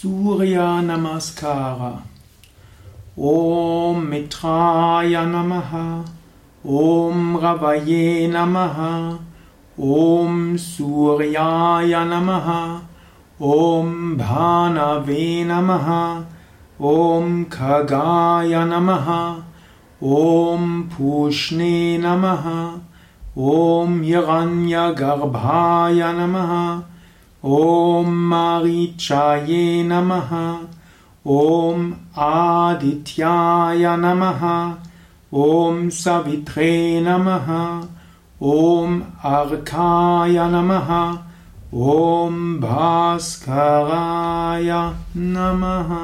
Surya Namaskara. Om Mitraya Namaha. Om Ravaye Namaha. Om Suryaya Namaha. Om Bhanave Namaha. Om Khagaya Namaha. Om Pushne Namaha. Om Hiranyagarbhaya Namaha. ॐ मारीचाये नमः। ॐ आदित्याय नमः। ॐ सवित्रे नमः। ॐ अर्काय नमः। ॐ भास्कराय नमः